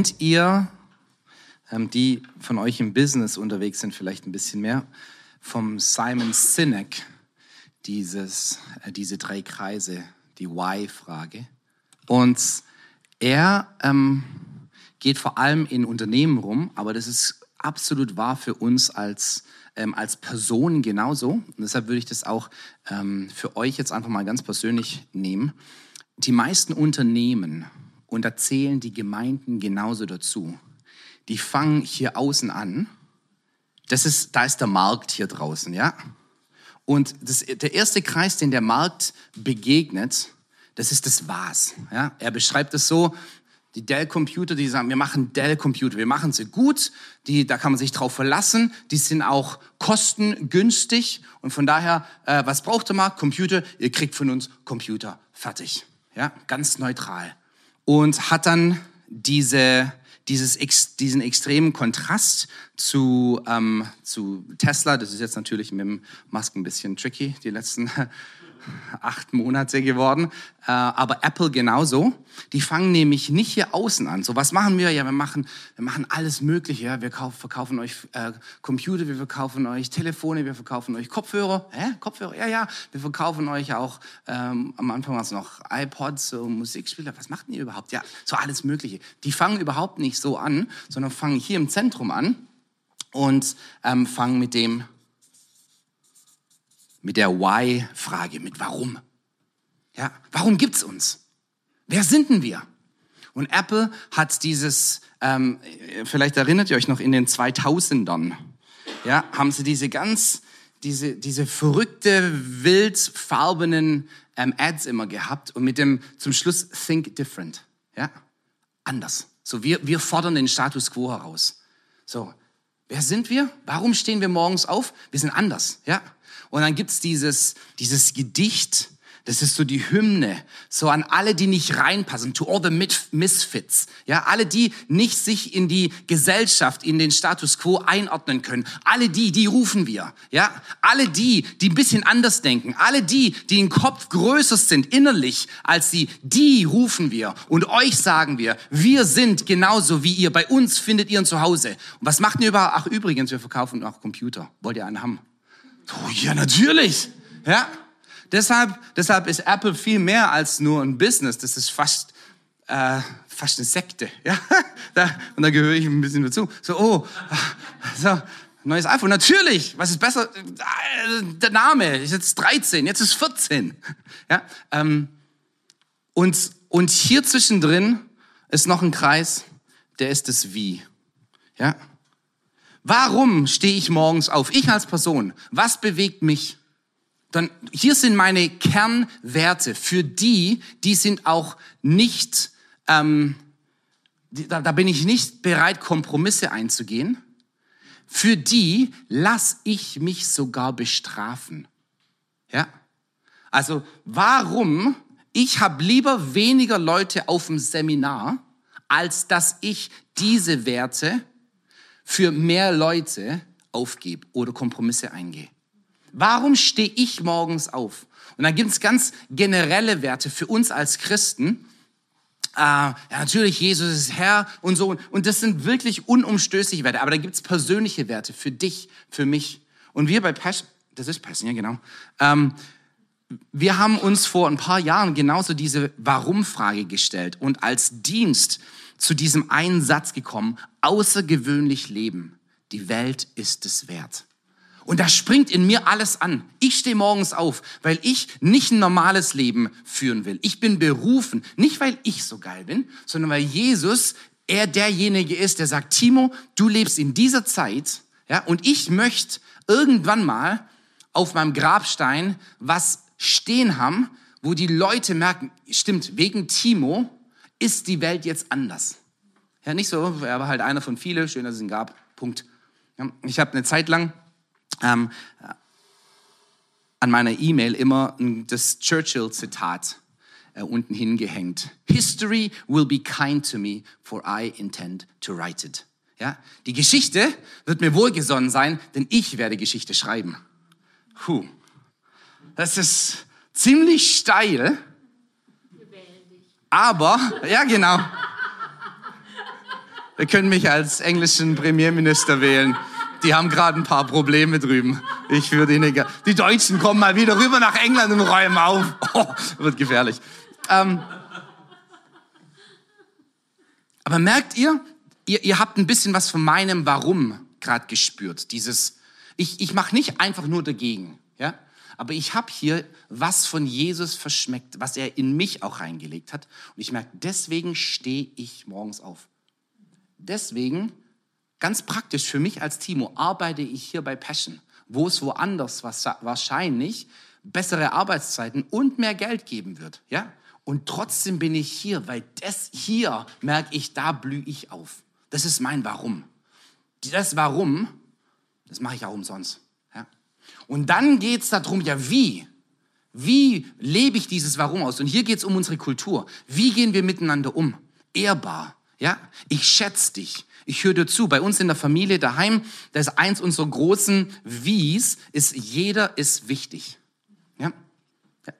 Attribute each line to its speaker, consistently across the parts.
Speaker 1: Kennt ihr, ähm, die von euch im Business unterwegs sind, vielleicht ein bisschen mehr, vom Simon Sinek, dieses, äh, diese drei Kreise, die Why-Frage. Und er ähm, geht vor allem in Unternehmen rum, aber das ist absolut wahr für uns als, ähm, als Personen genauso. Und deshalb würde ich das auch ähm, für euch jetzt einfach mal ganz persönlich nehmen. Die meisten Unternehmen, und da zählen die Gemeinden genauso dazu, die fangen hier außen an. Das ist, da ist der Markt hier draußen, ja? Und das, der erste Kreis, den der Markt begegnet, das ist das Was. Ja? Er beschreibt es so, die Dell-Computer, die sagen, wir machen Dell-Computer, wir machen sie gut, die, da kann man sich drauf verlassen, die sind auch kostengünstig und von daher, äh, was braucht der Markt? Computer, ihr kriegt von uns Computer, fertig. Ja, ganz neutral. Und hat dann diese, dieses, diesen extremen Kontrast zu, ähm, zu Tesla, das ist jetzt natürlich mit dem Musk ein bisschen tricky, die letzten acht Monate geworden, äh, aber Apple genauso. Die fangen nämlich nicht hier außen an. So, was machen wir? Ja, wir machen, wir machen alles Mögliche. Ja, wir kauf, verkaufen euch äh, Computer, wir verkaufen euch Telefone, wir verkaufen euch Kopfhörer. Hä? Kopfhörer? Ja, ja. Wir verkaufen euch auch, ähm, am Anfang war es noch iPods, so Musikspieler. Was macht ihr überhaupt? Ja, so alles Mögliche. Die fangen überhaupt nicht so an, sondern fangen hier im Zentrum an und ähm, fangen mit dem mit der Why-Frage, mit Warum. Ja, warum gibt's uns? Wer sind denn wir? Und Apple hat dieses, ähm, vielleicht erinnert ihr euch noch in den 2000ern, ja, haben sie diese ganz, diese, diese verrückte, wildfarbenen ähm, Ads immer gehabt und mit dem zum Schluss Think Different, ja, anders. So, wir, wir fordern den Status Quo heraus. So, wer sind wir? Warum stehen wir morgens auf? Wir sind anders, ja. Und dann gibt's dieses, dieses Gedicht, das ist so die Hymne, so an alle, die nicht reinpassen, to all the misfits. Ja, alle, die nicht sich in die Gesellschaft, in den Status quo einordnen können. Alle die, die rufen wir. Ja, alle die, die ein bisschen anders denken. Alle die, die im Kopf größer sind innerlich als sie, die rufen wir. Und euch sagen wir, wir sind genauso wie ihr. Bei uns findet ihr ein Zuhause. Und was macht ihr überhaupt? Ach, übrigens, wir verkaufen auch Computer. Wollt ihr einen haben? Oh, ja, natürlich. Ja. Deshalb, deshalb ist Apple viel mehr als nur ein Business. Das ist fast, äh, fast eine Sekte. Ja. Da, und da gehöre ich ein bisschen dazu. So, oh, so, neues iPhone. Natürlich. Was ist besser? Der Name ist jetzt 13, jetzt ist 14. Ja. Ähm, und, und hier zwischendrin ist noch ein Kreis, der ist das Wie. Ja. Warum stehe ich morgens auf? Ich als Person. Was bewegt mich? Dann, hier sind meine Kernwerte. Für die, die sind auch nicht, ähm, da, da bin ich nicht bereit, Kompromisse einzugehen. Für die lass ich mich sogar bestrafen. Ja? Also warum? Ich habe lieber weniger Leute auf dem Seminar, als dass ich diese Werte für mehr Leute aufgebe oder Kompromisse eingehe? Warum stehe ich morgens auf? Und dann gibt es ganz generelle Werte für uns als Christen. Äh, ja, natürlich, Jesus ist Herr und so. Und das sind wirklich unumstößliche Werte. Aber da gibt es persönliche Werte für dich, für mich. Und wir bei Passion, das ist Passion, ja genau. Ähm, wir haben uns vor ein paar Jahren genauso diese Warum-Frage gestellt und als Dienst zu diesem einen Satz gekommen, außergewöhnlich leben. Die Welt ist es wert. Und da springt in mir alles an. Ich stehe morgens auf, weil ich nicht ein normales Leben führen will. Ich bin berufen, nicht weil ich so geil bin, sondern weil Jesus, er derjenige ist, der sagt, Timo, du lebst in dieser Zeit, ja, und ich möchte irgendwann mal auf meinem Grabstein was stehen haben, wo die Leute merken, stimmt, wegen Timo ist die Welt jetzt anders. Ja, nicht so, er war halt einer von vielen, schön, dass es ihn gab, Punkt. Ich habe eine Zeit lang ähm, an meiner E-Mail immer das Churchill-Zitat äh, unten hingehängt. History will be kind to me, for I intend to write it. Ja, die Geschichte wird mir wohlgesonnen sein, denn ich werde Geschichte schreiben. Puh. Das ist ziemlich steil. Aber, ja genau. Wir können mich als englischen Premierminister wählen. Die haben gerade ein paar Probleme drüben. Ich würde ihnen egal. Die Deutschen kommen mal wieder rüber nach England und räumen auf. Oh, wird gefährlich. Ähm, aber merkt ihr, ihr, ihr habt ein bisschen was von meinem Warum gerade gespürt. Dieses, ich, ich mache nicht einfach nur dagegen, ja, aber ich habe hier was von Jesus verschmeckt, was er in mich auch reingelegt hat. Und ich merke, deswegen stehe ich morgens auf. Deswegen, ganz praktisch für mich als Timo, arbeite ich hier bei Passion, wo es woanders wahrscheinlich bessere Arbeitszeiten und mehr Geld geben wird, ja. Und trotzdem bin ich hier, weil das hier merke ich, da blühe ich auf. Das ist mein Warum. Das Warum, das mache ich auch umsonst. Und dann geht es darum, ja wie? Wie lebe ich dieses Warum aus? Und hier geht es um unsere Kultur. Wie gehen wir miteinander um? Ehrbar. Ja, ich schätze dich. Ich höre dir zu. Bei uns in der Familie daheim, da ist eins unserer großen Wies, ist jeder ist wichtig. Ja,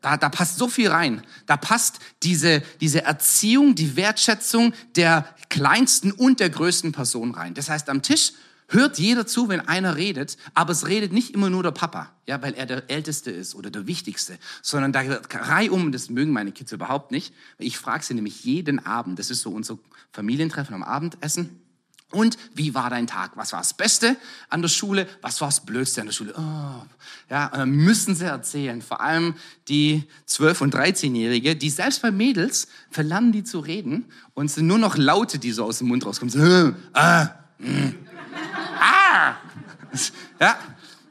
Speaker 1: da, da passt so viel rein. Da passt diese, diese Erziehung, die Wertschätzung der kleinsten und der größten Person rein. Das heißt, am Tisch hört jeder zu, wenn einer redet, aber es redet nicht immer nur der Papa, ja, weil er der Älteste ist oder der Wichtigste, sondern da reihum, das mögen meine Kids überhaupt nicht. Ich frage sie nämlich jeden Abend, das ist so unser Familientreffen am Abendessen, und wie war dein Tag? Was war das Beste an der Schule? Was war das Blödste an der Schule? Oh, ja, dann müssen sie erzählen. Vor allem die 12- und 13-Jährige, die selbst bei Mädels verlernen die zu reden und es sind nur noch Laute, die so aus dem Mund rauskommen. So, äh, äh, mm, ah. Ja,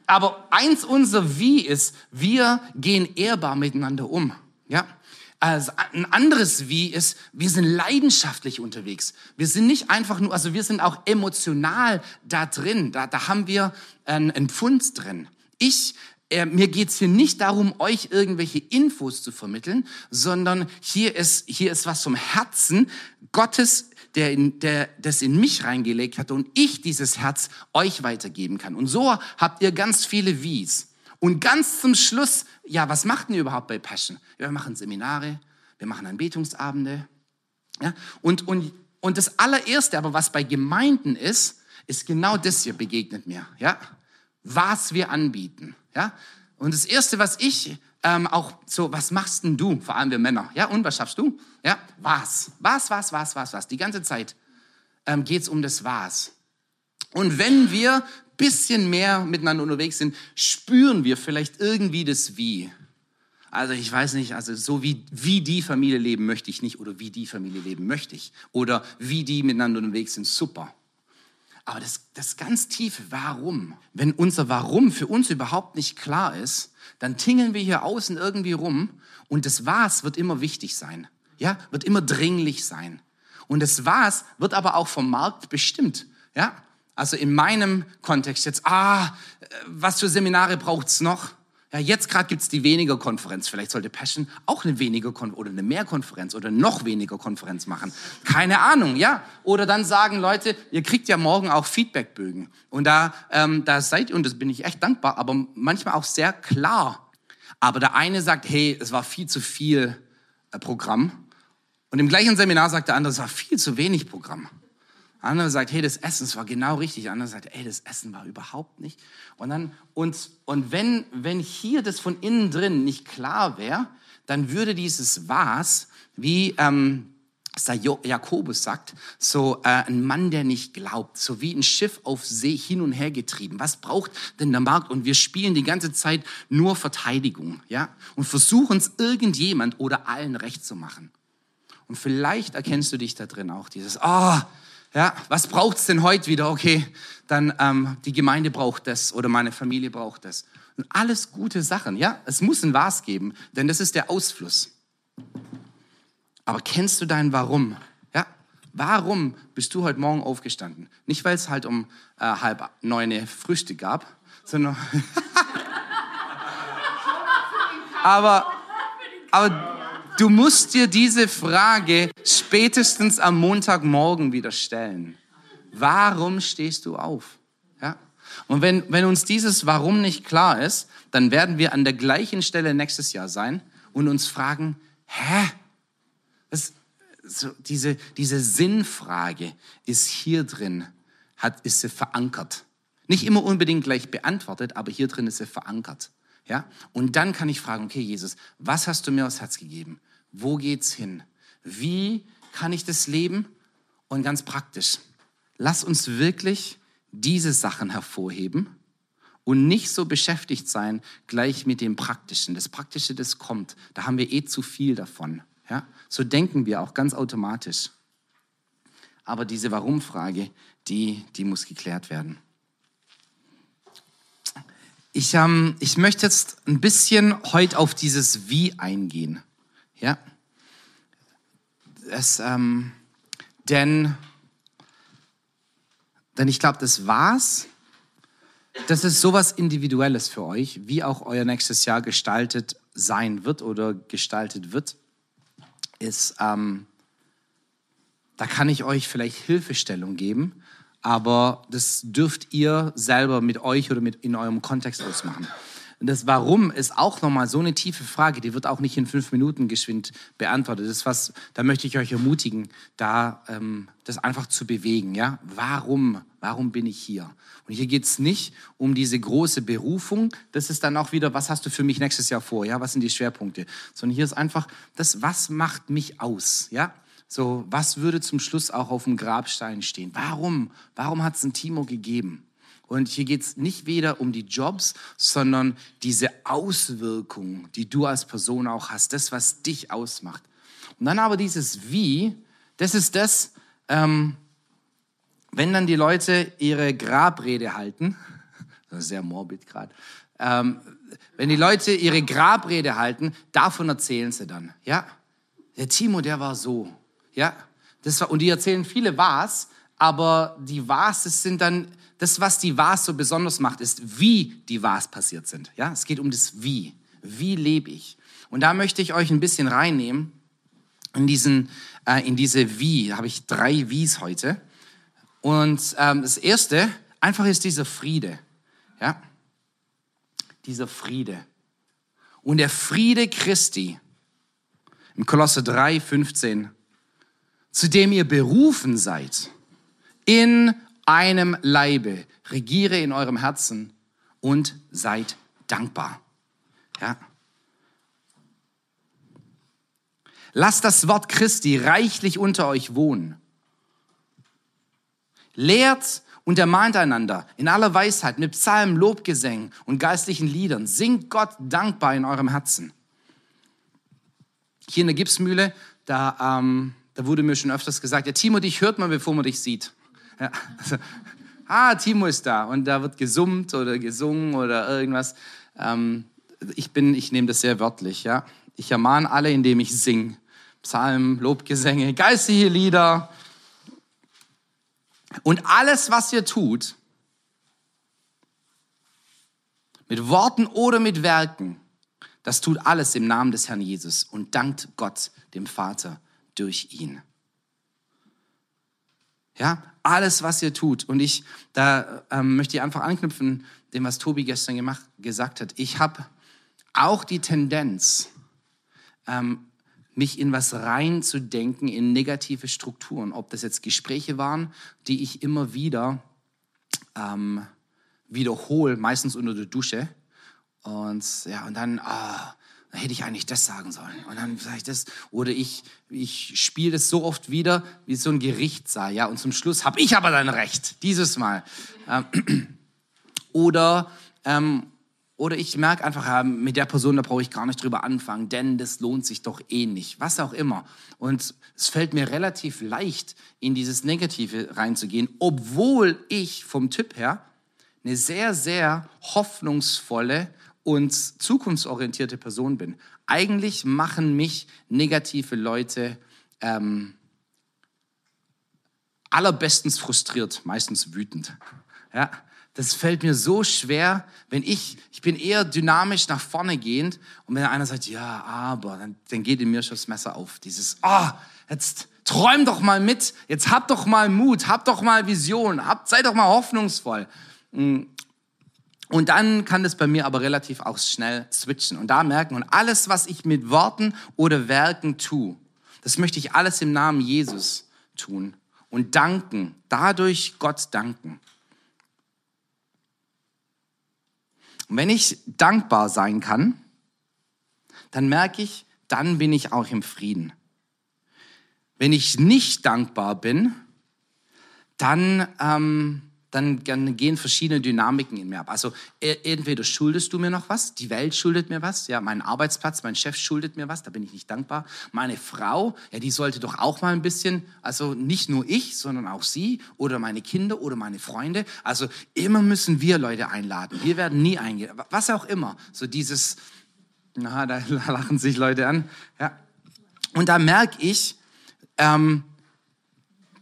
Speaker 1: aber eins unser Wie ist, wir gehen ehrbar miteinander um. Ja, also ein anderes Wie ist, wir sind leidenschaftlich unterwegs. Wir sind nicht einfach nur, also wir sind auch emotional da drin. Da, da haben wir einen, Pfund drin. Ich, äh, mir geht's hier nicht darum, euch irgendwelche Infos zu vermitteln, sondern hier ist, hier ist was vom Herzen Gottes, der, in, der das in mich reingelegt hat und ich dieses Herz euch weitergeben kann. Und so habt ihr ganz viele Wies. Und ganz zum Schluss, ja, was macht ihr überhaupt bei Passion? Wir machen Seminare, wir machen Anbetungsabende. Ja, und, und, und das allererste, aber was bei Gemeinden ist, ist genau das hier begegnet mir. Ja, was wir anbieten. Ja, und das erste, was ich ähm, auch so, was machst denn du? Vor allem wir Männer. Ja, und was schaffst du? Ja, was? Was, was, was, was, was? Die ganze Zeit ähm, geht es um das Was. Und wenn wir bisschen mehr miteinander unterwegs sind, spüren wir vielleicht irgendwie das Wie. Also ich weiß nicht, also so wie, wie die Familie leben möchte ich nicht oder wie die Familie leben möchte ich oder wie die miteinander unterwegs sind, super. Aber das, das ganz tiefe Warum, wenn unser Warum für uns überhaupt nicht klar ist, dann tingeln wir hier außen irgendwie rum und das Was wird immer wichtig sein, ja, wird immer dringlich sein. Und das Was wird aber auch vom Markt bestimmt, ja. Also in meinem Kontext jetzt, ah, was für Seminare braucht's noch? Ja, jetzt gerade gibt's die weniger Konferenz. Vielleicht sollte Passion auch eine weniger Kon oder eine mehr Konferenz oder noch weniger Konferenz machen. Keine Ahnung, ja. Oder dann sagen Leute, ihr kriegt ja morgen auch Feedbackbögen. Und da, ähm, da seid ihr, und das bin ich echt dankbar, aber manchmal auch sehr klar. Aber der eine sagt, hey, es war viel zu viel äh, Programm. Und im gleichen Seminar sagt der andere, es war viel zu wenig Programm. Andere sagt, hey, das Essen war genau richtig. Andere sagt, hey, das Essen war überhaupt nicht. Und dann, und, und wenn, wenn hier das von innen drin nicht klar wäre, dann würde dieses Was, wie ähm, Jakobus sagt, so äh, ein Mann, der nicht glaubt, so wie ein Schiff auf See hin und her getrieben. Was braucht denn der Markt? Und wir spielen die ganze Zeit nur Verteidigung, ja, und versuchen es irgendjemand oder allen recht zu machen. Und vielleicht erkennst du dich da drin auch dieses, oh, ja, was braucht's denn heute wieder? Okay, dann ähm, die Gemeinde braucht das oder meine Familie braucht das. Und alles gute Sachen. Ja, es muss ein Was geben, denn das ist der Ausfluss. Aber kennst du dein Warum? Ja, warum bist du heute Morgen aufgestanden? Nicht, weil es halt um äh, halb neun Frühstück gab, sondern aber aber Du musst dir diese Frage spätestens am Montagmorgen wieder stellen. Warum stehst du auf? Ja? Und wenn, wenn uns dieses Warum nicht klar ist, dann werden wir an der gleichen Stelle nächstes Jahr sein und uns fragen, hä? Das, so diese, diese Sinnfrage ist hier drin, hat, ist sie verankert. Nicht immer unbedingt gleich beantwortet, aber hier drin ist sie verankert. Ja? Und dann kann ich fragen, okay, Jesus, was hast du mir aufs Herz gegeben? Wo geht's hin? Wie kann ich das leben? Und ganz praktisch, lass uns wirklich diese Sachen hervorheben und nicht so beschäftigt sein gleich mit dem Praktischen. Das Praktische, das kommt. Da haben wir eh zu viel davon. Ja? So denken wir auch ganz automatisch. Aber diese Warum-Frage, die, die muss geklärt werden. Ich, ähm, ich möchte jetzt ein bisschen heute auf dieses Wie eingehen. Ja? Es, ähm, denn, denn ich glaube, das war's. Das ist sowas Individuelles für euch, wie auch euer nächstes Jahr gestaltet sein wird oder gestaltet wird ist, ähm, da kann ich euch vielleicht Hilfestellung geben, aber das dürft ihr selber mit euch oder mit in eurem Kontext ausmachen. Das Warum ist auch nochmal so eine tiefe Frage, die wird auch nicht in fünf Minuten geschwind beantwortet. Das ist was, da möchte ich euch ermutigen, da ähm, das einfach zu bewegen. Ja, warum? Warum bin ich hier? Und hier geht es nicht um diese große Berufung. Das ist dann auch wieder, was hast du für mich nächstes Jahr vor? Ja, was sind die Schwerpunkte? Sondern hier ist einfach das, was macht mich aus? Ja, so, was würde zum Schluss auch auf dem Grabstein stehen? Warum? Warum hat es ein Timo gegeben? Und hier geht es nicht weder um die Jobs, sondern diese Auswirkungen, die du als Person auch hast, das, was dich ausmacht. Und dann aber dieses Wie, das ist das, ähm, wenn dann die Leute ihre Grabrede halten, sehr morbid gerade, ähm, wenn die Leute ihre Grabrede halten, davon erzählen sie dann. Ja, der Timo, der war so. Ja, das war, und die erzählen viele was, aber die was, das sind dann das, was die Was so besonders macht, ist, wie die Was passiert sind. Ja, es geht um das Wie. Wie lebe ich? Und da möchte ich euch ein bisschen reinnehmen in diesen, äh, in diese Wie. Da habe ich drei Wies heute. Und ähm, das erste, einfach ist dieser Friede. Ja, dieser Friede. Und der Friede Christi im Kolosse 3, 15, zu dem ihr berufen seid, in einem Leibe. Regiere in eurem Herzen und seid dankbar. Ja. Lasst das Wort Christi reichlich unter euch wohnen. Lehrt und ermahnt einander in aller Weisheit mit Psalmen, Lobgesängen und geistlichen Liedern. Singt Gott dankbar in eurem Herzen. Hier in der Gipsmühle, da, ähm, da wurde mir schon öfters gesagt, ja, Timo, dich hört man, bevor man dich sieht. Ja. Also, ah, Timo ist da und da wird gesummt oder gesungen oder irgendwas. Ähm, ich bin, ich nehme das sehr wörtlich, ja. Ich ermahne alle, indem ich singe. Psalmen, Lobgesänge, geistige Lieder. Und alles, was ihr tut, mit Worten oder mit Werken, das tut alles im Namen des Herrn Jesus und dankt Gott, dem Vater, durch ihn. Ja, alles, was ihr tut. Und ich, da ähm, möchte ich einfach anknüpfen, dem, was Tobi gestern gemacht, gesagt hat. Ich habe auch die Tendenz, ähm, mich in was reinzudenken, in negative Strukturen. Ob das jetzt Gespräche waren, die ich immer wieder ähm, wiederhole, meistens unter der Dusche. Und ja, und dann, ah, hätte ich eigentlich das sagen sollen. Und dann sage ich das. Oder ich, ich spiele das so oft wieder, wie so ein Gerichtssaal. Ja, und zum Schluss habe ich aber dann recht, dieses Mal. Ähm, oder, ähm, oder ich merke einfach, mit der Person, da brauche ich gar nicht drüber anfangen, denn das lohnt sich doch eh nicht. Was auch immer. Und es fällt mir relativ leicht, in dieses Negative reinzugehen, obwohl ich vom Typ her eine sehr, sehr hoffnungsvolle, und zukunftsorientierte Person bin. Eigentlich machen mich negative Leute ähm, allerbestens frustriert, meistens wütend. Ja, das fällt mir so schwer, wenn ich, ich bin eher dynamisch nach vorne gehend und wenn einer sagt, ja, aber, dann, dann geht in mir schon das Messer auf. Dieses, ah, oh, jetzt träum doch mal mit, jetzt hab doch mal Mut, hab doch mal Vision, hab, sei doch mal hoffnungsvoll. Und dann kann das bei mir aber relativ auch schnell switchen und da merken, und alles, was ich mit Worten oder Werken tue, Das möchte ich alles im Namen Jesus tun und danken, dadurch Gott danken. Und wenn ich dankbar sein kann, dann merke ich, dann bin ich auch im Frieden. Wenn ich nicht dankbar bin, dann, ähm, dann, gehen verschiedene Dynamiken in mir ab. Also e, entweder schuldest du mir noch was, die Welt schuldet mir was, ja, mein Arbeitsplatz, mein Chef schuldet mir was, da bin ich nicht dankbar. Meine Frau, ja, die sollte doch auch mal ein bisschen, also nicht nur ich, sondern auch sie oder meine Kinder oder meine Freunde. Also immer müssen wir Leute einladen. Wir werden nie eingehen, was auch immer. So dieses, na, da lachen sich Leute an, ja. Und da merke ich, ähm,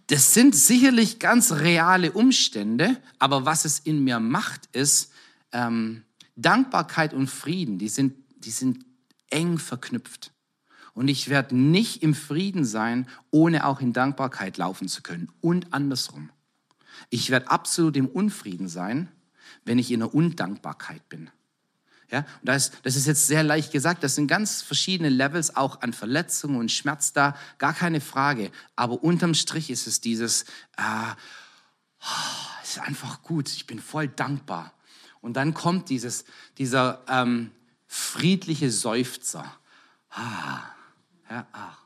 Speaker 1: das sind sicherlich ganz reale Umstände, aber was es in mir macht, ist ähm, Dankbarkeit und Frieden. Die sind, die sind eng verknüpft. Und ich werde nicht im Frieden sein, ohne auch in Dankbarkeit laufen zu können. Und andersrum. Ich werde absolut im Unfrieden sein, wenn ich in der Undankbarkeit bin. Ja, und das, das ist jetzt sehr leicht gesagt. Das sind ganz verschiedene Levels auch an Verletzungen und Schmerz da, gar keine Frage. Aber unterm Strich ist es dieses, äh, oh, ist einfach gut. Ich bin voll dankbar. Und dann kommt dieses, dieser ähm, friedliche Seufzer. Ah, ja, ah.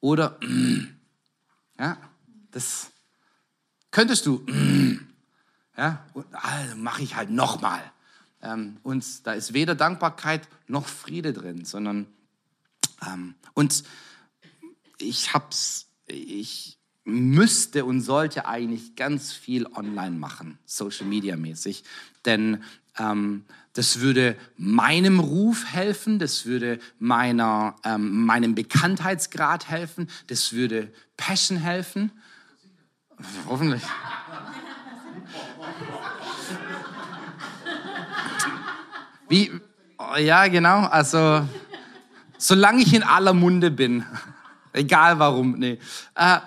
Speaker 1: Oder, mm, ja, das könntest du, mm, ja, also mache ich halt nochmal. Ähm, und da ist weder Dankbarkeit noch Friede drin, sondern ähm, und ich hab's, ich müsste und sollte eigentlich ganz viel online machen, Social Media mäßig, denn ähm, das würde meinem Ruf helfen, das würde meiner, ähm, meinem Bekanntheitsgrad helfen, das würde Passion helfen. Hoffentlich. Wie, ja, genau, also, solange ich in aller Munde bin, egal warum, nee. Äh,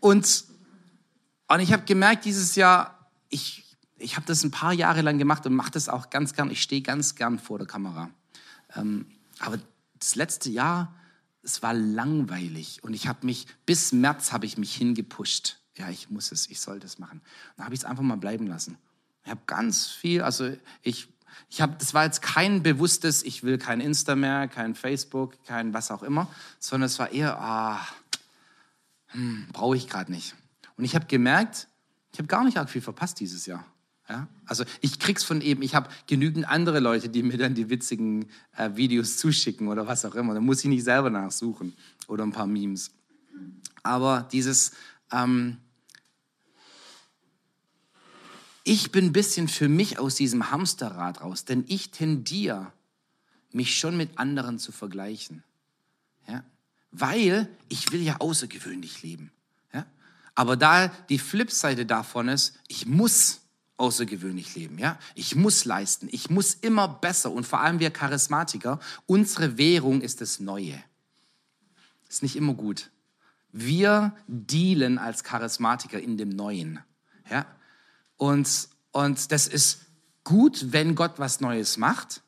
Speaker 1: und, und ich habe gemerkt dieses Jahr, ich, ich habe das ein paar Jahre lang gemacht und mache das auch ganz gern. Ich stehe ganz gern vor der Kamera. Ähm, aber das letzte Jahr, es war langweilig und ich habe mich, bis März habe ich mich hingepusht. Ja, ich muss es, ich soll das machen. Dann habe ich es einfach mal bleiben lassen. Ich habe ganz viel, also ich ich habe, das war jetzt kein bewusstes, ich will kein Insta mehr, kein Facebook, kein was auch immer, sondern es war eher, ah, hm, brauche ich gerade nicht. Und ich habe gemerkt, ich habe gar nicht arg viel verpasst dieses Jahr. Ja? Also ich krieg's von eben, ich habe genügend andere Leute, die mir dann die witzigen äh, Videos zuschicken oder was auch immer. Da muss ich nicht selber nachsuchen oder ein paar Memes. Aber dieses, ähm, ich bin ein bisschen für mich aus diesem Hamsterrad raus, denn ich tendiere, mich schon mit anderen zu vergleichen. Ja? Weil ich will ja außergewöhnlich leben. Ja? Aber da die Flipseite davon ist, ich muss außergewöhnlich leben. Ja? Ich muss leisten. Ich muss immer besser. Und vor allem wir Charismatiker, unsere Währung ist das Neue. Ist nicht immer gut. Wir dealen als Charismatiker in dem Neuen. Ja? Und, und das ist gut, wenn Gott was Neues macht.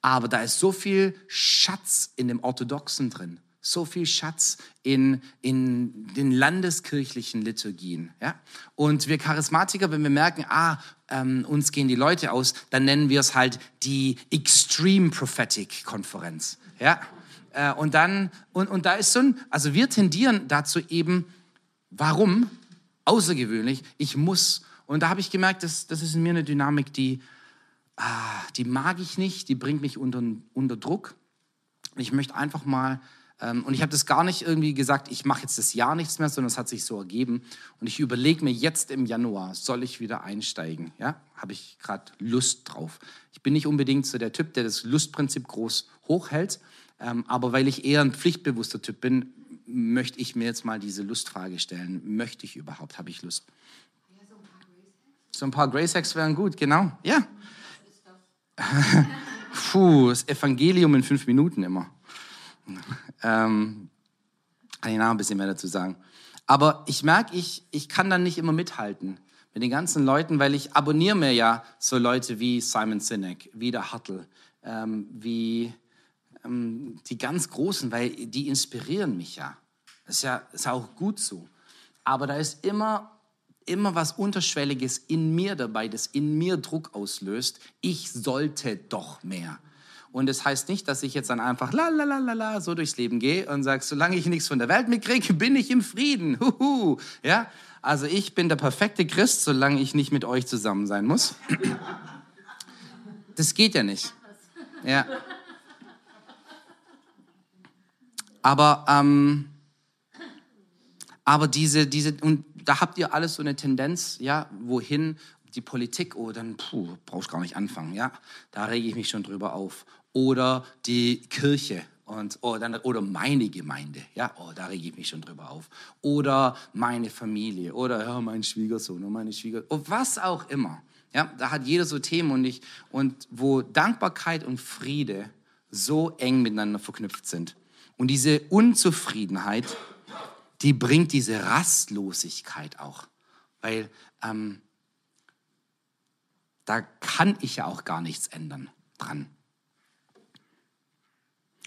Speaker 1: Aber da ist so viel Schatz in dem Orthodoxen drin. So viel Schatz in, in den landeskirchlichen Liturgien. Ja? Und wir Charismatiker, wenn wir merken, ah, ähm, uns gehen die Leute aus, dann nennen wir es halt die Extreme Prophetic Konferenz. Ja? Äh, und dann, und, und da ist so ein, also wir tendieren dazu eben, warum? Außergewöhnlich, ich muss und da habe ich gemerkt, das, das ist in mir eine Dynamik, die, ah, die mag ich nicht, die bringt mich unter, unter Druck. Ich möchte einfach mal, ähm, und ich habe das gar nicht irgendwie gesagt, ich mache jetzt das Jahr nichts mehr, sondern es hat sich so ergeben. Und ich überlege mir jetzt im Januar, soll ich wieder einsteigen? Ja, habe ich gerade Lust drauf. Ich bin nicht unbedingt so der Typ, der das Lustprinzip groß hochhält, ähm, aber weil ich eher ein pflichtbewusster Typ bin, möchte ich mir jetzt mal diese Lustfrage stellen. Möchte ich überhaupt? Habe ich Lust? So ein paar Grace Hacks wären gut, genau. Ja. Puh, das Evangelium in fünf Minuten immer. Ähm, kann ich nachher ein bisschen mehr dazu sagen. Aber ich merke, ich, ich kann dann nicht immer mithalten mit den ganzen Leuten, weil ich abonniere mir ja so Leute wie Simon Sinek, wie der Hartl, ähm, wie ähm, die ganz Großen, weil die inspirieren mich ja. Das ist ja ist auch gut so. Aber da ist immer, immer was Unterschwelliges in mir dabei, das in mir Druck auslöst. Ich sollte doch mehr. Und das heißt nicht, dass ich jetzt dann einfach la la la la la so durchs Leben gehe und sage, solange ich nichts von der Welt mitkriege, bin ich im Frieden. Huhu. Ja? Also ich bin der perfekte Christ, solange ich nicht mit euch zusammen sein muss. Das geht ja nicht. Ja. Aber, ähm, aber diese, diese, und da habt ihr alles so eine Tendenz, ja, wohin die Politik, oh, dann puh, brauchst gar nicht anfangen, ja, da rege ich mich schon drüber auf. Oder die Kirche, und, oh, dann, oder meine Gemeinde, ja, oh, da rege ich mich schon drüber auf. Oder meine Familie, oder ja, mein Schwiegersohn oder meine Schwiegersohn, was auch immer. Ja, da hat jeder so Themen und, ich, und wo Dankbarkeit und Friede so eng miteinander verknüpft sind. Und diese Unzufriedenheit, die bringt diese Rastlosigkeit auch. Weil ähm, da kann ich ja auch gar nichts ändern dran.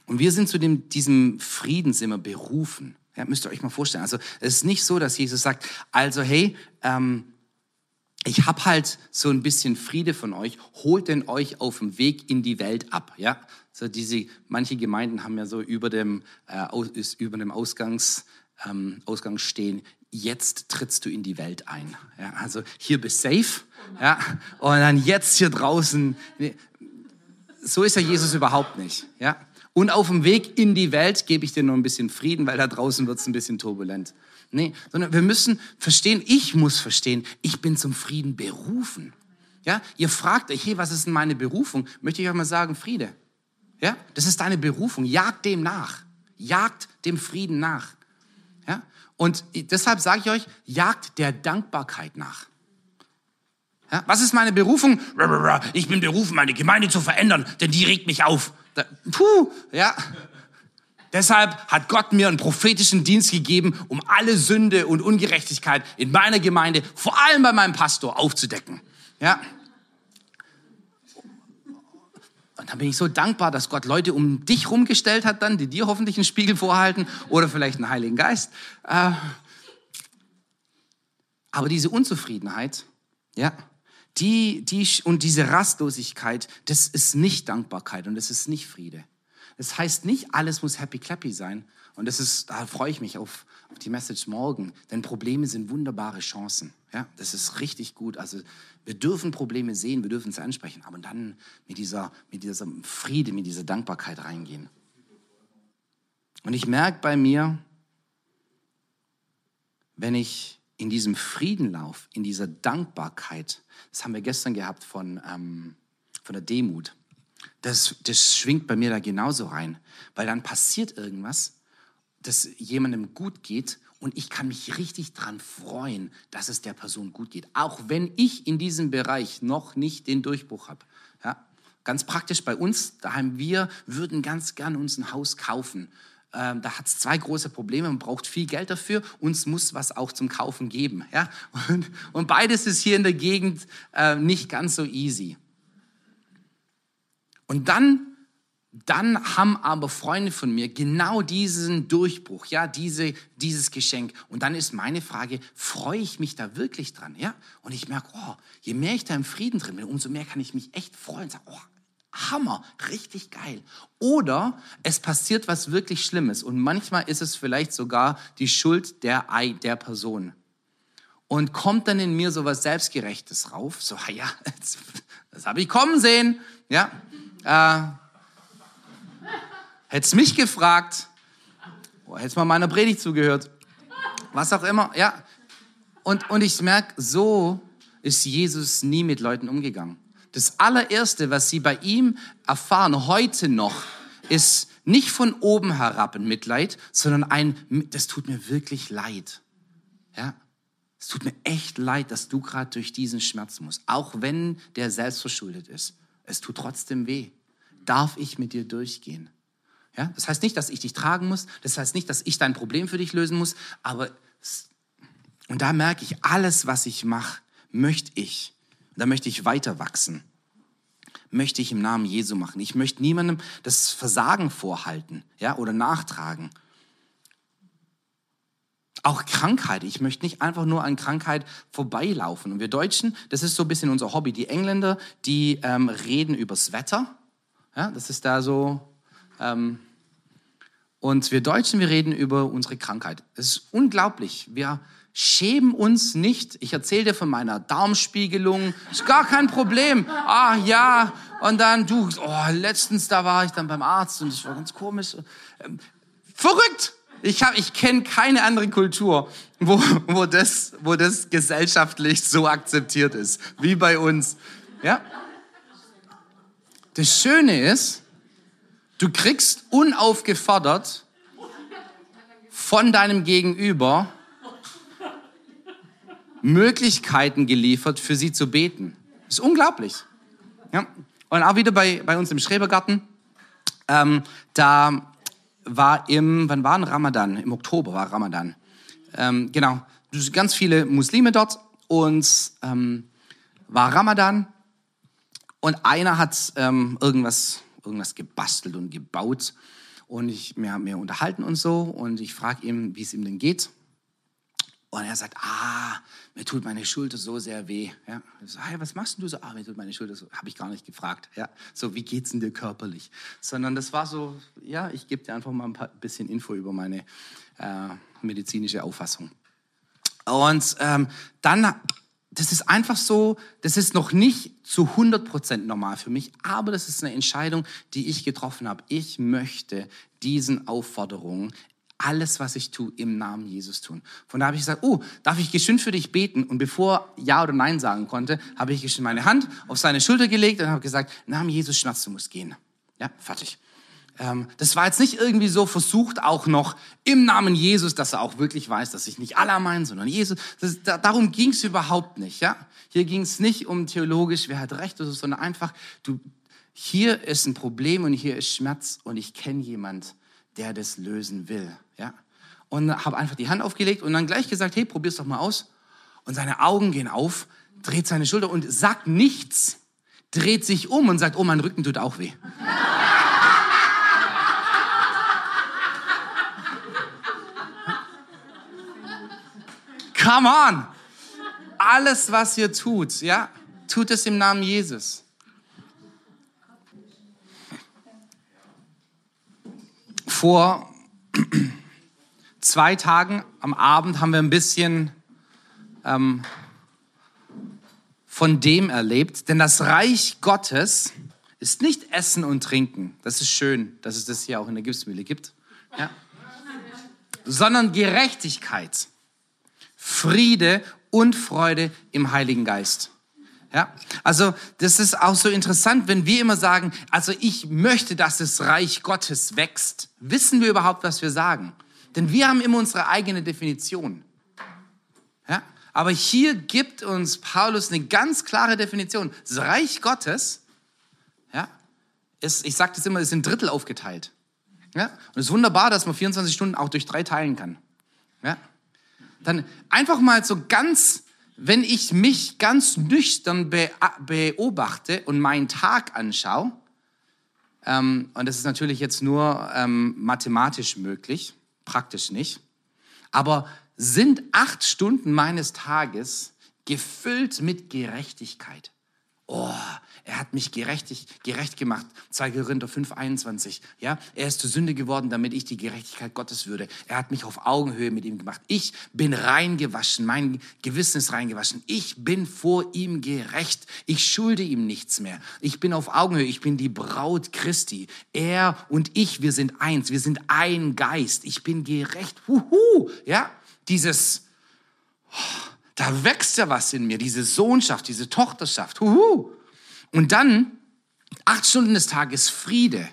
Speaker 1: Und wir sind zu dem, diesem Frieden immer berufen. Ja, müsst ihr euch mal vorstellen. Also es ist nicht so, dass Jesus sagt, also hey, ähm, ich habe halt so ein bisschen Friede von euch, holt denn euch auf dem Weg in die Welt ab, ja? So diese, manche Gemeinden haben ja so über dem, äh, ist über dem Ausgangs, ähm, Ausgang stehen, jetzt trittst du in die Welt ein. Ja? Also hier bist safe, ja? Und dann jetzt hier draußen. So ist ja Jesus überhaupt nicht, ja? Und auf dem Weg in die Welt gebe ich dir noch ein bisschen Frieden, weil da draußen wird es ein bisschen turbulent. Nee, sondern wir müssen verstehen, ich muss verstehen, ich bin zum Frieden berufen. Ja, ihr fragt euch, hey, was ist denn meine Berufung? Möchte ich euch mal sagen, Friede. Ja, das ist deine Berufung. Jagt dem nach. Jagt dem Frieden nach. Ja, und deshalb sage ich euch, jagt der Dankbarkeit nach. Ja, was ist meine Berufung? Ich bin berufen, meine Gemeinde zu verändern, denn die regt mich auf. Puh, ja. Deshalb hat Gott mir einen prophetischen Dienst gegeben, um alle Sünde und Ungerechtigkeit in meiner Gemeinde, vor allem bei meinem Pastor, aufzudecken. Ja. Und dann bin ich so dankbar, dass Gott Leute um dich rumgestellt hat, dann, die dir hoffentlich einen Spiegel vorhalten oder vielleicht einen Heiligen Geist. Äh, aber diese Unzufriedenheit, ja, die, die, und diese Rastlosigkeit, das ist nicht Dankbarkeit und das ist nicht Friede. Das heißt nicht, alles muss happy clappy sein. Und das ist, da freue ich mich auf, auf die Message morgen. Denn Probleme sind wunderbare Chancen. Ja, das ist richtig gut. Also wir dürfen Probleme sehen, wir dürfen es ansprechen, aber dann mit dieser, mit dieser Friede, mit dieser Dankbarkeit reingehen. Und ich merke bei mir, wenn ich in diesem Friedenlauf, in dieser Dankbarkeit, das haben wir gestern gehabt von, ähm, von der Demut, das, das schwingt bei mir da genauso rein, weil dann passiert irgendwas, dass jemandem gut geht und ich kann mich richtig dran freuen, dass es der Person gut geht, auch wenn ich in diesem Bereich noch nicht den Durchbruch habe. Ja? Ganz praktisch bei uns, daheim, wir würden ganz gern uns ein Haus kaufen. Ähm, da hat es zwei große Probleme, man braucht viel Geld dafür, uns muss was auch zum Kaufen geben. Ja? Und, und beides ist hier in der Gegend äh, nicht ganz so easy. Und dann, dann haben aber Freunde von mir genau diesen Durchbruch, ja, diese, dieses Geschenk. Und dann ist meine Frage, freue ich mich da wirklich dran, ja? Und ich merke, oh, je mehr ich da im Frieden drin bin, umso mehr kann ich mich echt freuen. Sag, oh, Hammer, richtig geil. Oder es passiert was wirklich Schlimmes und manchmal ist es vielleicht sogar die Schuld der, der Person. Und kommt dann in mir so was Selbstgerechtes rauf, so, ja, das, das habe ich kommen sehen, ja. Äh, hättest mich gefragt, oh, hättest mal meiner Predigt zugehört, was auch immer, ja. Und, und ich merke, so ist Jesus nie mit Leuten umgegangen. Das allererste, was sie bei ihm erfahren, heute noch, ist nicht von oben herab ein Mitleid, sondern ein, das tut mir wirklich leid. Ja? Es tut mir echt leid, dass du gerade durch diesen Schmerz musst, auch wenn der selbst verschuldet ist. Es tut trotzdem weh. Darf ich mit dir durchgehen? Ja, das heißt nicht, dass ich dich tragen muss. Das heißt nicht, dass ich dein Problem für dich lösen muss. Aber und da merke ich, alles, was ich mache, möchte ich. Da möchte ich weiter wachsen. möchte ich im Namen Jesu machen. Ich möchte niemandem das Versagen vorhalten, ja, oder nachtragen. Auch Krankheit. Ich möchte nicht einfach nur an Krankheit vorbeilaufen. Und wir Deutschen, das ist so ein bisschen unser Hobby. Die Engländer, die ähm, reden übers Wetter. Ja, das ist da so. Ähm, und wir Deutschen, wir reden über unsere Krankheit. Es ist unglaublich. Wir schämen uns nicht. Ich erzähle dir von meiner Darmspiegelung. Ist gar kein Problem. Ah ja. Und dann du, oh, letztens da war ich dann beim Arzt und das war ganz komisch. Ähm, verrückt. Ich, hab, ich kenne keine andere Kultur, wo, wo, das, wo das gesellschaftlich so akzeptiert ist, wie bei uns. Ja? Das Schöne ist, du kriegst unaufgefordert von deinem Gegenüber Möglichkeiten geliefert, für sie zu beten. Das ist unglaublich. Ja? Und auch wieder bei, bei uns im Schrebergarten, ähm, da war im, wann war ein Ramadan? Im Oktober war Ramadan. Ähm, genau, ganz viele Muslime dort und ähm, war Ramadan und einer hat ähm, irgendwas, irgendwas gebastelt und gebaut und ich, wir wir unterhalten und so und ich frage ihm, wie es ihm denn geht und er sagt, ah, mir tut meine Schulter so sehr weh. Ja, ich so, hey, was machst du so? Ah, mir tut meine Schulter so. Habe ich gar nicht gefragt. Ja, so, wie geht's denn dir körperlich? Sondern das war so, ja, ich gebe dir einfach mal ein paar, bisschen Info über meine äh, medizinische Auffassung. Und ähm, dann, das ist einfach so, das ist noch nicht zu 100% normal für mich, aber das ist eine Entscheidung, die ich getroffen habe. Ich möchte diesen Aufforderungen alles, was ich tue, im Namen Jesus tun. Von da habe ich gesagt, oh, darf ich geschwind für dich beten? Und bevor Ja oder Nein sagen konnte, habe ich geschwind meine Hand auf seine Schulter gelegt und habe gesagt, Namen Jesus Schmerz, du musst gehen. Ja, fertig. Ähm, das war jetzt nicht irgendwie so versucht, auch noch im Namen Jesus, dass er auch wirklich weiß, dass ich nicht Allah meine, sondern Jesus. Das, da, darum ging es überhaupt nicht. Ja? Hier ging es nicht um theologisch, wer hat recht, sondern einfach, du, hier ist ein Problem und hier ist Schmerz und ich kenne jemand, der das lösen will. Ja? Und habe einfach die Hand aufgelegt und dann gleich gesagt, hey, probier's doch mal aus. Und seine Augen gehen auf, dreht seine Schulter und sagt nichts, dreht sich um und sagt, oh, mein Rücken tut auch weh. Come on! Alles, was ihr tut, ja, tut es im Namen Jesus. Vor zwei Tagen am Abend haben wir ein bisschen ähm, von dem erlebt, denn das Reich Gottes ist nicht Essen und Trinken. Das ist schön, dass es das hier auch in der Gipsmühle gibt. Ja? Sondern Gerechtigkeit, Friede und Freude im Heiligen Geist. Ja, also das ist auch so interessant, wenn wir immer sagen, also ich möchte, dass das Reich Gottes wächst. Wissen wir überhaupt, was wir sagen? Denn wir haben immer unsere eigene Definition. Ja, aber hier gibt uns Paulus eine ganz klare Definition. Das Reich Gottes, ja, ist, ich sage das immer, ist in Drittel aufgeteilt. Ja, und es ist wunderbar, dass man 24 Stunden auch durch drei teilen kann. Ja, dann einfach mal so ganz wenn ich mich ganz nüchtern be beobachte und meinen Tag anschaue, ähm, und das ist natürlich jetzt nur ähm, mathematisch möglich, praktisch nicht, aber sind acht Stunden meines Tages gefüllt mit Gerechtigkeit. Oh, er hat mich gerechtig, gerecht gemacht. 2 Korinther 5, 21. Ja, er ist zur Sünde geworden, damit ich die Gerechtigkeit Gottes würde. Er hat mich auf Augenhöhe mit ihm gemacht. Ich bin reingewaschen. Mein Gewissen ist reingewaschen. Ich bin vor ihm gerecht. Ich schulde ihm nichts mehr. Ich bin auf Augenhöhe. Ich bin die Braut Christi. Er und ich, wir sind eins. Wir sind ein Geist. Ich bin gerecht. Huhu. Ja, dieses, oh, da wächst ja was in mir. Diese Sohnschaft, diese Tochterschaft. Huhu. Und dann acht Stunden des Tages Friede.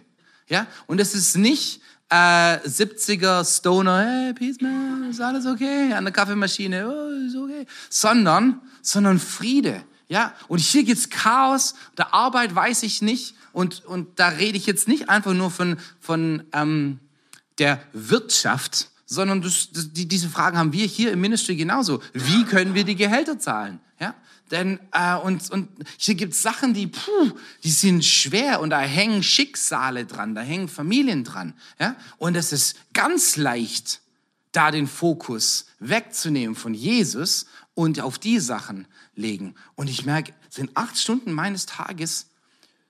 Speaker 1: Ja? Und es ist nicht äh, 70er Stoner, hey, peace man, ist alles okay, an der Kaffeemaschine, oh, ist okay. Sondern, sondern Friede. Ja? Und hier gibt's Chaos, der Arbeit weiß ich nicht. Und, und da rede ich jetzt nicht einfach nur von, von ähm, der Wirtschaft, sondern das, das, die, diese Fragen haben wir hier im Ministry genauso. Wie können wir die Gehälter zahlen? Denn, äh, und, und hier gibt's Sachen, die, puh, die sind schwer und da hängen Schicksale dran, da hängen Familien dran. Ja? Und es ist ganz leicht, da den Fokus wegzunehmen von Jesus und auf die Sachen legen. Und ich merke, sind acht Stunden meines Tages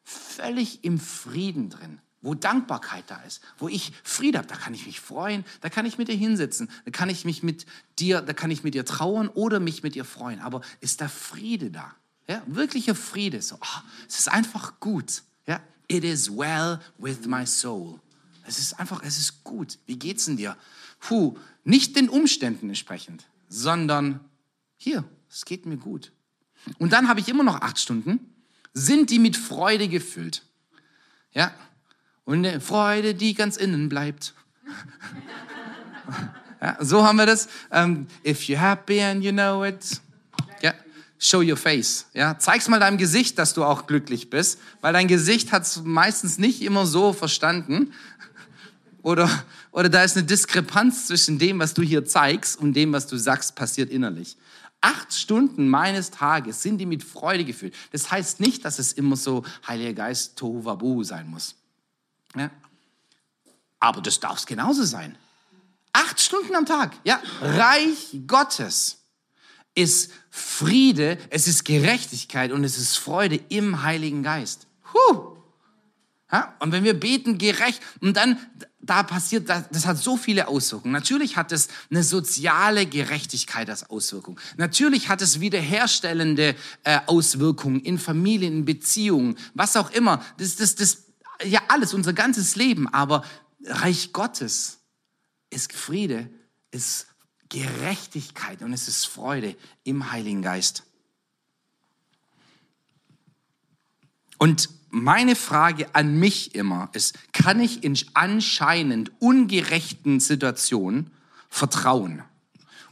Speaker 1: völlig im Frieden drin wo Dankbarkeit da ist, wo ich Friede habe, da kann ich mich freuen, da kann ich mit dir hinsetzen, da kann ich mich mit dir, da kann ich mit dir trauern oder mich mit dir freuen. Aber ist da Friede da? Ja, wirklicher Friede. So, oh, es ist einfach gut. Ja, it is well with my soul. Es ist einfach, es ist gut. Wie geht's denn dir? Puh, nicht den Umständen entsprechend, sondern hier, es geht mir gut. Und dann habe ich immer noch acht Stunden. Sind die mit Freude gefüllt? Ja, und eine Freude, die ganz innen bleibt. ja, so haben wir das. Um, ähm, if you're happy and you know it, yeah, show your face. Ja, zeig's mal deinem Gesicht, dass du auch glücklich bist, weil dein Gesicht hat es meistens nicht immer so verstanden. Oder, oder da ist eine Diskrepanz zwischen dem, was du hier zeigst und dem, was du sagst, passiert innerlich. Acht Stunden meines Tages sind die mit Freude gefüllt. Das heißt nicht, dass es immer so Heiliger Geist Tohuwabu sein muss. Ja? Aber das darf es genauso sein. Acht Stunden am Tag. Ja, Reich Gottes ist Friede, es ist Gerechtigkeit und es ist Freude im Heiligen Geist. Huh. Ja, und wenn wir beten gerecht und dann da passiert, das, hat so viele Auswirkungen. Natürlich hat es eine soziale Gerechtigkeit als Auswirkung. Natürlich hat es wiederherstellende äh, Auswirkungen in Familien, in Beziehungen, was auch immer. Das, das, das ja alles, unser ganzes Leben, aber Reich Gottes ist Friede, ist Gerechtigkeit und es ist Freude im Heiligen Geist. Und meine Frage an mich immer ist, kann ich in anscheinend ungerechten Situationen vertrauen?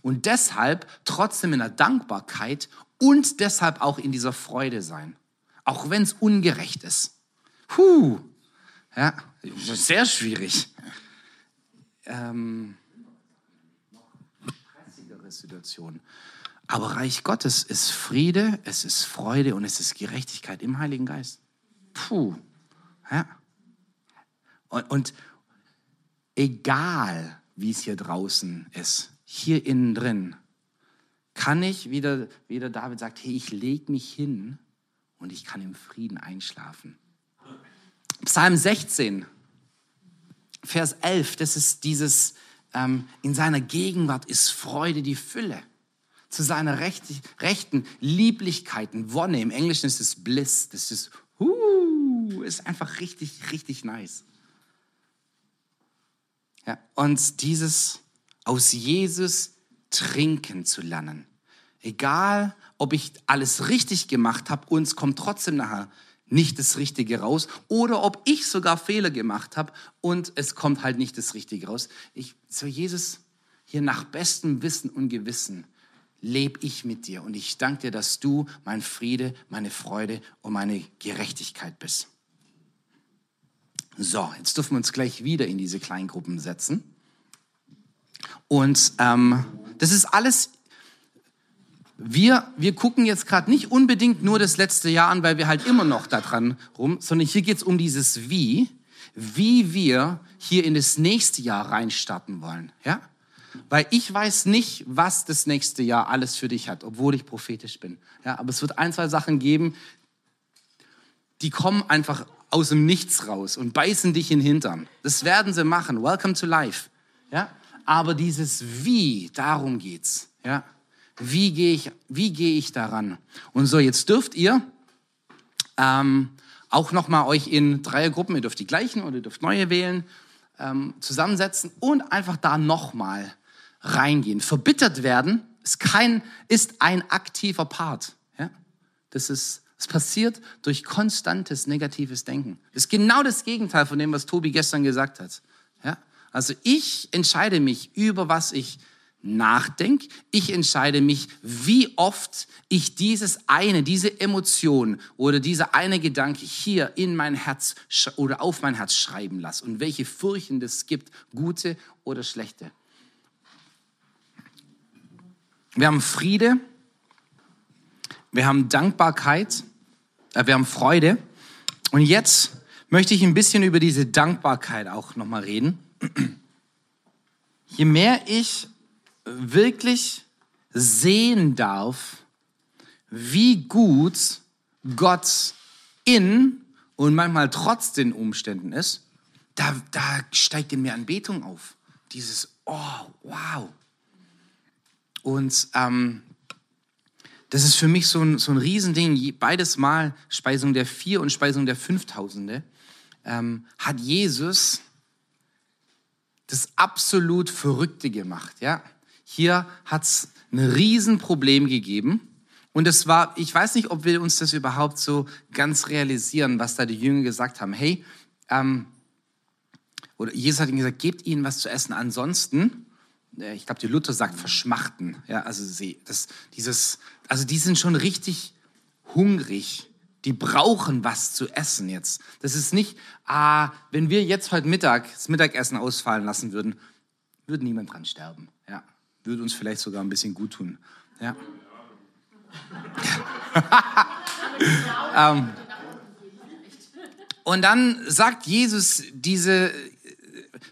Speaker 1: Und deshalb trotzdem in der Dankbarkeit und deshalb auch in dieser Freude sein, auch wenn es ungerecht ist. Puh, ja, sehr schwierig. Ähm, Situation. Aber Reich Gottes ist Friede, es ist Freude und es ist Gerechtigkeit im Heiligen Geist. Puh. Ja. Und, und egal, wie es hier draußen ist, hier innen drin, kann ich, wie der, wie der David sagt, hey, ich lege mich hin und ich kann im Frieden einschlafen. Psalm 16, Vers 11, das ist dieses, ähm, in seiner Gegenwart ist Freude die Fülle. Zu seiner Recht, rechten Lieblichkeiten, Wonne, im Englischen ist es Bliss, das ist, uh, ist einfach richtig, richtig nice. Ja, und dieses aus Jesus trinken zu lernen. Egal, ob ich alles richtig gemacht habe, uns kommt trotzdem nachher nicht das Richtige raus oder ob ich sogar Fehler gemacht habe und es kommt halt nicht das Richtige raus. Ich, so Jesus, hier nach bestem Wissen und Gewissen lebe ich mit dir und ich danke dir, dass du mein Friede, meine Freude und meine Gerechtigkeit bist. So, jetzt dürfen wir uns gleich wieder in diese Kleingruppen setzen. Und ähm, das ist alles wir, wir gucken jetzt gerade nicht unbedingt nur das letzte Jahr an, weil wir halt immer noch da dran rum, sondern hier geht es um dieses Wie, wie wir hier in das nächste Jahr reinstarten wollen. Ja? Weil ich weiß nicht, was das nächste Jahr alles für dich hat, obwohl ich prophetisch bin. Ja, aber es wird ein, zwei Sachen geben, die kommen einfach aus dem Nichts raus und beißen dich in den Hintern. Das werden sie machen. Welcome to life. Ja? Aber dieses Wie, darum geht's. Ja? Wie gehe ich, wie gehe ich daran? Und so, jetzt dürft ihr ähm, auch nochmal euch in Dreiergruppen, ihr dürft die gleichen oder ihr dürft neue wählen, ähm, zusammensetzen und einfach da nochmal reingehen. Verbittert werden ist, kein, ist ein aktiver Part. Ja? Das ist, es passiert durch konstantes negatives Denken. Das ist genau das Gegenteil von dem, was Tobi gestern gesagt hat. Ja? Also ich entscheide mich über was ich nachdenke. Ich entscheide mich, wie oft ich dieses eine, diese Emotion oder dieser eine Gedanke hier in mein Herz oder auf mein Herz schreiben lasse und welche Furchen es gibt, gute oder schlechte. Wir haben Friede wir haben Dankbarkeit, äh, wir haben Freude. Und jetzt möchte ich ein bisschen über diese Dankbarkeit auch nochmal reden. Je mehr ich wirklich sehen darf, wie gut Gott in und manchmal trotz den Umständen ist, da, da steigt in mir Anbetung auf. Dieses, oh, wow. Und ähm, das ist für mich so ein, so ein Riesending. Beides Mal, Speisung der Vier und Speisung der Fünftausende, ähm, hat Jesus das absolut Verrückte gemacht. Ja? Hier hat es ein Riesenproblem gegeben. Und es war, ich weiß nicht, ob wir uns das überhaupt so ganz realisieren, was da die Jünger gesagt haben. Hey, ähm, oder Jesus hat ihnen gesagt, gebt ihnen was zu essen. Ansonsten, äh, ich glaube, die Luther sagt verschmachten. Ja, also sie, das, dieses, also die sind schon richtig hungrig. Die brauchen was zu essen jetzt. Das ist nicht, ah, wenn wir jetzt heute Mittag das Mittagessen ausfallen lassen würden, würde niemand dran sterben. Ja, würde uns vielleicht sogar ein bisschen gut tun. Ja. ähm, und dann sagt Jesus diese,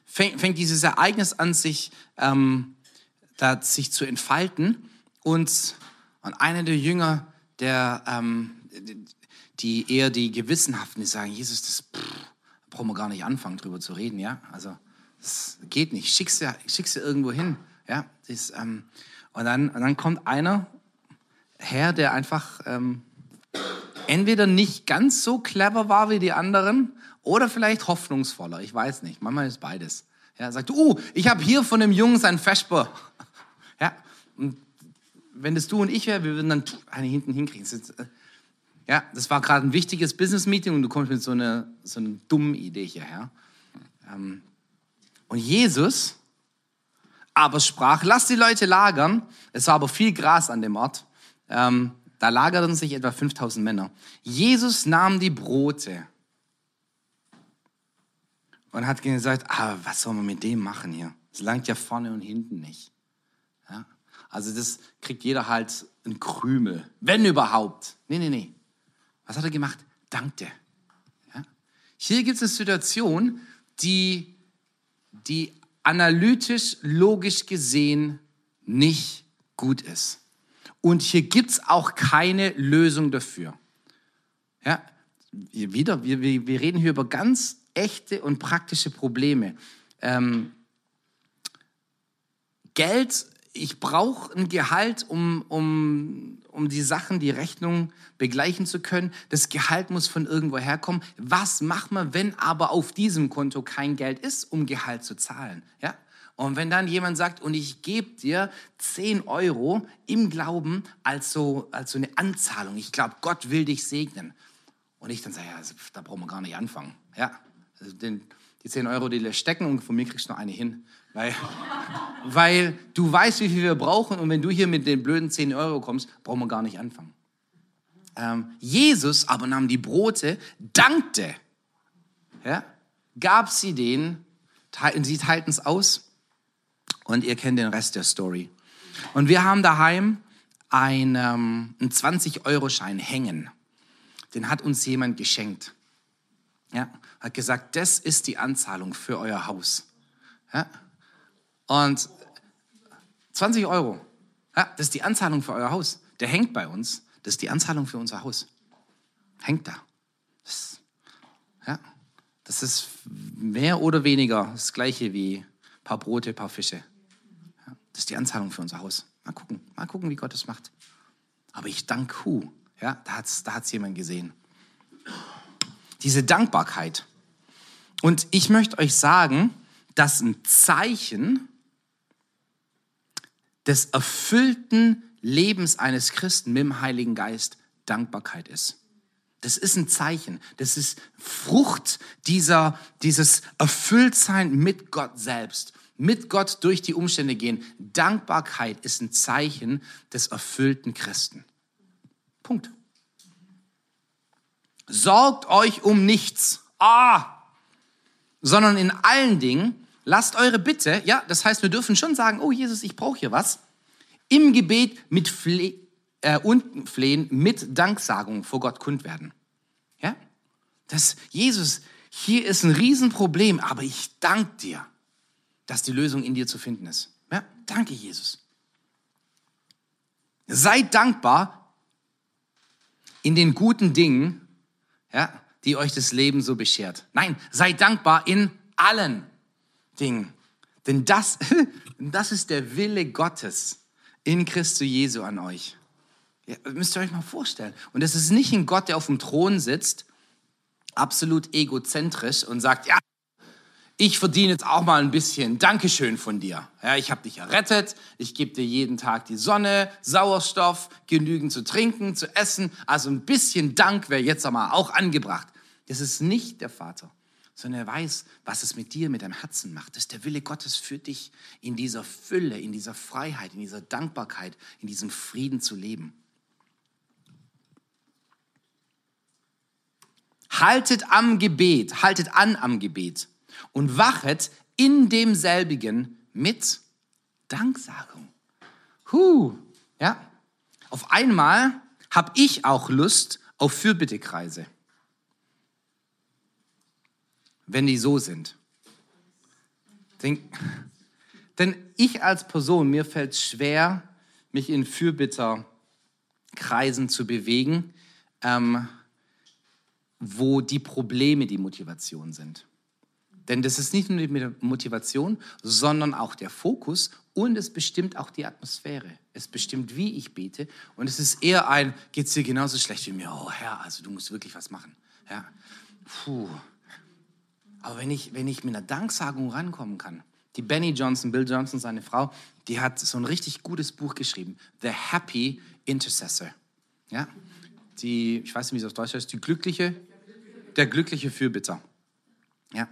Speaker 1: fängt, fängt dieses Ereignis an, sich, ähm, da, sich zu entfalten. Und, und einer der Jünger, der, ähm, die eher die Gewissenhaften, die sagen, Jesus, das pff, brauchen wir gar nicht anfangen, drüber zu reden, ja. Also, das geht nicht. Schick sie, schick sie irgendwo hin, ja. Das, ähm, und, dann, und dann kommt einer her, der einfach ähm, entweder nicht ganz so clever war wie die anderen oder vielleicht hoffnungsvoller. Ich weiß nicht. Manchmal ist beides. Ja, sagt, uh, ich habe hier von dem Jungen sein Vesper. Ja, und wenn das du und ich wäre, wir würden dann eine hinten hinkriegen. Äh, ja, das war gerade ein wichtiges Business-Meeting und du kommst mit so einer, so einer dummen Idee hierher. Ähm, und Jesus aber sprach, lass die Leute lagern. Es war aber viel Gras an dem Ort. Ähm, da lagerten sich etwa 5000 Männer. Jesus nahm die Brote und hat gesagt, ah, was soll man mit dem machen hier? Es langt ja vorne und hinten nicht. Ja? Also das kriegt jeder halt ein Krümel, wenn überhaupt. Nee, nee, nee. Was hat er gemacht? Dankte. Ja? Hier gibt es eine Situation, die, die analytisch, logisch gesehen nicht gut ist. Und hier gibt es auch keine Lösung dafür. Ja, wieder, wir, wir reden hier über ganz echte und praktische Probleme. Ähm, Geld, ich brauche ein Gehalt, um, um, um die Sachen, die Rechnung begleichen zu können. Das Gehalt muss von irgendwo herkommen. Was macht man, wenn aber auf diesem Konto kein Geld ist, um Gehalt zu zahlen? Ja? Und wenn dann jemand sagt, und ich gebe dir 10 Euro im Glauben als so, als so eine Anzahlung, ich glaube, Gott will dich segnen. Und ich dann sage, ja, also, da brauchen wir gar nicht anfangen. Ja, also den, die 10 Euro, die lässt stecken und von mir kriegst du noch eine hin. Weil, weil du weißt, wie viel wir brauchen und wenn du hier mit den blöden 10 Euro kommst, brauchen wir gar nicht anfangen. Ähm, Jesus aber nahm die Brote, dankte, ja, gab sie denen, sie teilten es aus und ihr kennt den Rest der Story. Und wir haben daheim einen, ähm, einen 20-Euro-Schein hängen. Den hat uns jemand geschenkt. Ja, hat gesagt, das ist die Anzahlung für euer Haus. Ja, und 20 Euro, ja, das ist die Anzahlung für euer Haus. Der hängt bei uns. Das ist die Anzahlung für unser Haus. Hängt da. Das, ja, das ist mehr oder weniger das gleiche wie ein paar Brote, ein paar Fische. Das ist die Anzahlung für unser Haus. Mal gucken, mal gucken, wie Gott es macht. Aber ich danke Hu. Ja, da hat es da hat's jemand gesehen. Diese Dankbarkeit. Und ich möchte euch sagen, dass ein Zeichen des erfüllten Lebens eines Christen mit dem Heiligen Geist Dankbarkeit ist. Das ist ein Zeichen. Das ist Frucht dieser, dieses Erfülltsein mit Gott selbst mit Gott durch die Umstände gehen. Dankbarkeit ist ein Zeichen des erfüllten Christen. Punkt. Sorgt euch um nichts. Ah! Sondern in allen Dingen lasst eure Bitte, ja, das heißt, wir dürfen schon sagen, oh Jesus, ich brauche hier was, im Gebet mit Fle äh, und Flehen mit Danksagung vor Gott kund werden. Ja? Das, Jesus, hier ist ein Riesenproblem, aber ich danke dir, dass die Lösung in dir zu finden ist. Ja? Danke, Jesus. Seid dankbar in den guten Dingen, ja, die euch das Leben so beschert. Nein, seid dankbar in allen Dingen. Denn das, das ist der Wille Gottes in Christus Jesu an euch. Ja, müsst ihr euch mal vorstellen. Und es ist nicht ein Gott, der auf dem Thron sitzt, absolut egozentrisch und sagt, ja, ich verdiene jetzt auch mal ein bisschen Dankeschön von dir. Ja, ich habe dich errettet, ich gebe dir jeden Tag die Sonne, Sauerstoff, genügend zu trinken, zu essen. Also ein bisschen Dank wäre jetzt einmal auch angebracht. Das ist nicht der Vater, sondern er weiß, was es mit dir, mit deinem Herzen macht. Das ist der Wille Gottes für dich, in dieser Fülle, in dieser Freiheit, in dieser Dankbarkeit, in diesem Frieden zu leben. Haltet am Gebet, haltet an am Gebet und wachet in demselbigen mit Danksagung. Huh, ja. Auf einmal habe ich auch Lust auf Fürbittekreise. Wenn die so sind. Denn, denn ich als Person, mir fällt es schwer, mich in Fürbitterkreisen zu bewegen, ähm, wo die Probleme die Motivation sind. Denn das ist nicht nur die Motivation, sondern auch der Fokus und es bestimmt auch die Atmosphäre. Es bestimmt, wie ich bete und es ist eher ein, geht es dir genauso schlecht wie mir? Oh Herr, also du musst wirklich was machen. Ja. Puh. Aber wenn ich, wenn ich mit einer Danksagung rankommen kann, die Benny Johnson, Bill Johnson, seine Frau, die hat so ein richtig gutes Buch geschrieben, The Happy Intercessor. Ja? Die, ich weiß nicht, wie es auf Deutsch heißt, die glückliche, der glückliche Fürbitter. Ja.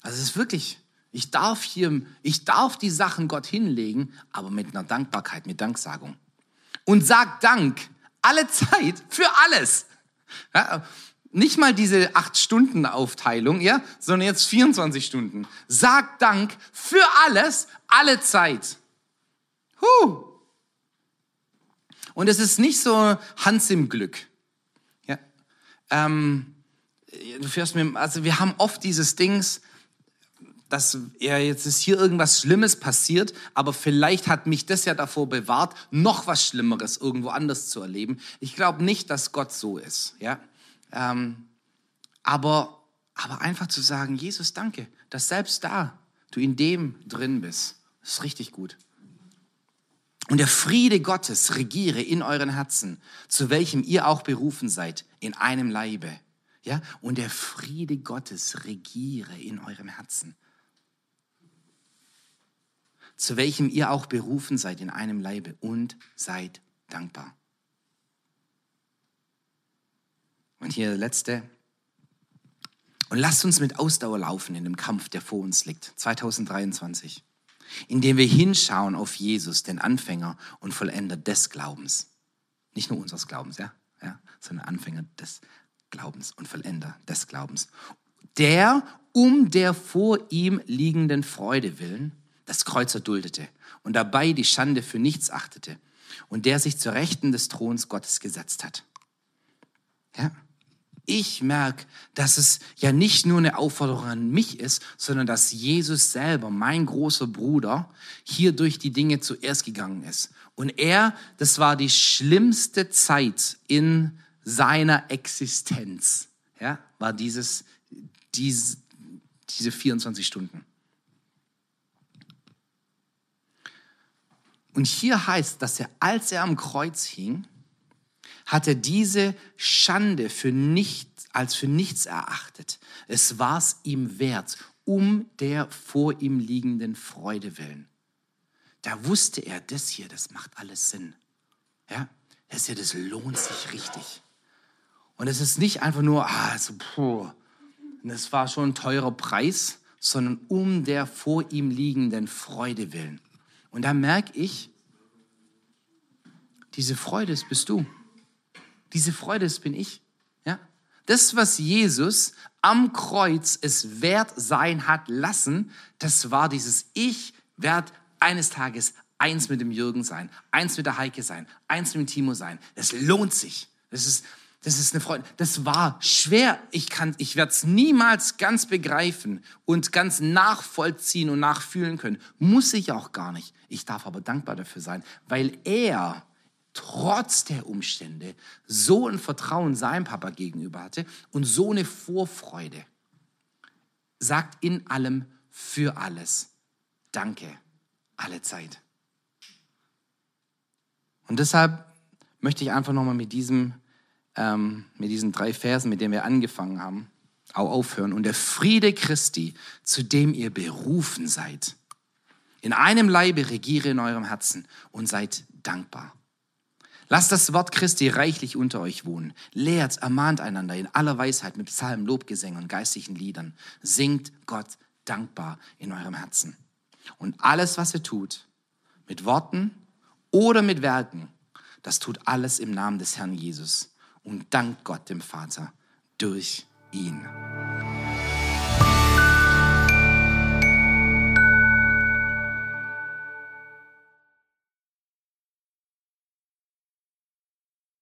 Speaker 1: Also es ist wirklich, ich darf hier, ich darf die Sachen Gott hinlegen, aber mit einer Dankbarkeit, mit Danksagung. Und sag Dank alle Zeit für alles. Ja, nicht mal diese acht Stunden Aufteilung, ja, sondern jetzt 24 Stunden. Sag Dank für alles, alle Zeit. Huh. Und es ist nicht so Hans im Glück. Ja. Ähm, du fährst mir, also wir haben oft dieses Dings, dass er jetzt ist hier irgendwas Schlimmes passiert, aber vielleicht hat mich das ja davor bewahrt, noch was Schlimmeres irgendwo anders zu erleben. Ich glaube nicht, dass Gott so ist, ja. Ähm, aber, aber einfach zu sagen, Jesus, danke, dass selbst da du in dem drin bist, ist richtig gut. Und der Friede Gottes regiere in euren Herzen, zu welchem ihr auch berufen seid, in einem Leibe. Ja? Und der Friede Gottes regiere in eurem Herzen zu welchem ihr auch berufen seid in einem Leibe und seid dankbar. Und hier der letzte. Und lasst uns mit Ausdauer laufen in dem Kampf, der vor uns liegt, 2023, indem wir hinschauen auf Jesus, den Anfänger und Vollender des Glaubens. Nicht nur unseres Glaubens, ja, ja sondern Anfänger des Glaubens und Vollender des Glaubens. Der um der vor ihm liegenden Freude willen das Kreuz erduldete und dabei die Schande für nichts achtete und der sich zur Rechten des Throns Gottes gesetzt hat. Ja? Ich merke, dass es ja nicht nur eine Aufforderung an mich ist, sondern dass Jesus selber, mein großer Bruder, hier durch die Dinge zuerst gegangen ist. Und er, das war die schlimmste Zeit in seiner Existenz, ja, war dieses, diese, diese 24 Stunden. Und hier heißt, dass er, als er am Kreuz hing, hat er diese Schande für nichts, als für nichts erachtet. Es war es ihm wert, um der vor ihm liegenden Freude willen. Da wusste er, das hier, das macht alles Sinn. Ja, das hier, das lohnt sich richtig. Und es ist nicht einfach nur, ah, also, puh, das war schon ein teurer Preis, sondern um der vor ihm liegenden Freude willen. Und da merke ich, diese Freude ist bist du. Diese Freude ist bin ich. Ja? Das, was Jesus am Kreuz es wert sein hat lassen, das war dieses Ich werde eines Tages eins mit dem Jürgen sein, eins mit der Heike sein, eins mit dem Timo sein. Das lohnt sich. Das ist, das ist eine Freude. Das war schwer. Ich, ich werde es niemals ganz begreifen und ganz nachvollziehen und nachfühlen können. Muss ich auch gar nicht. Ich darf aber dankbar dafür sein, weil er trotz der Umstände so ein Vertrauen seinem Papa gegenüber hatte und so eine Vorfreude. Sagt in allem für alles Danke alle Zeit. Und deshalb möchte ich einfach nochmal mit, ähm, mit diesen drei Versen, mit denen wir angefangen haben, auch aufhören. Und der Friede Christi, zu dem ihr berufen seid, in einem Leibe regiere in eurem Herzen und seid dankbar. Lasst das Wort Christi reichlich unter euch wohnen. Lehrt, ermahnt einander in aller Weisheit mit Psalmen, Lobgesängen und geistlichen Liedern. Singt Gott dankbar in eurem Herzen. Und alles, was ihr tut, mit Worten oder mit Werken, das tut alles im Namen des Herrn Jesus und dankt Gott dem Vater durch ihn.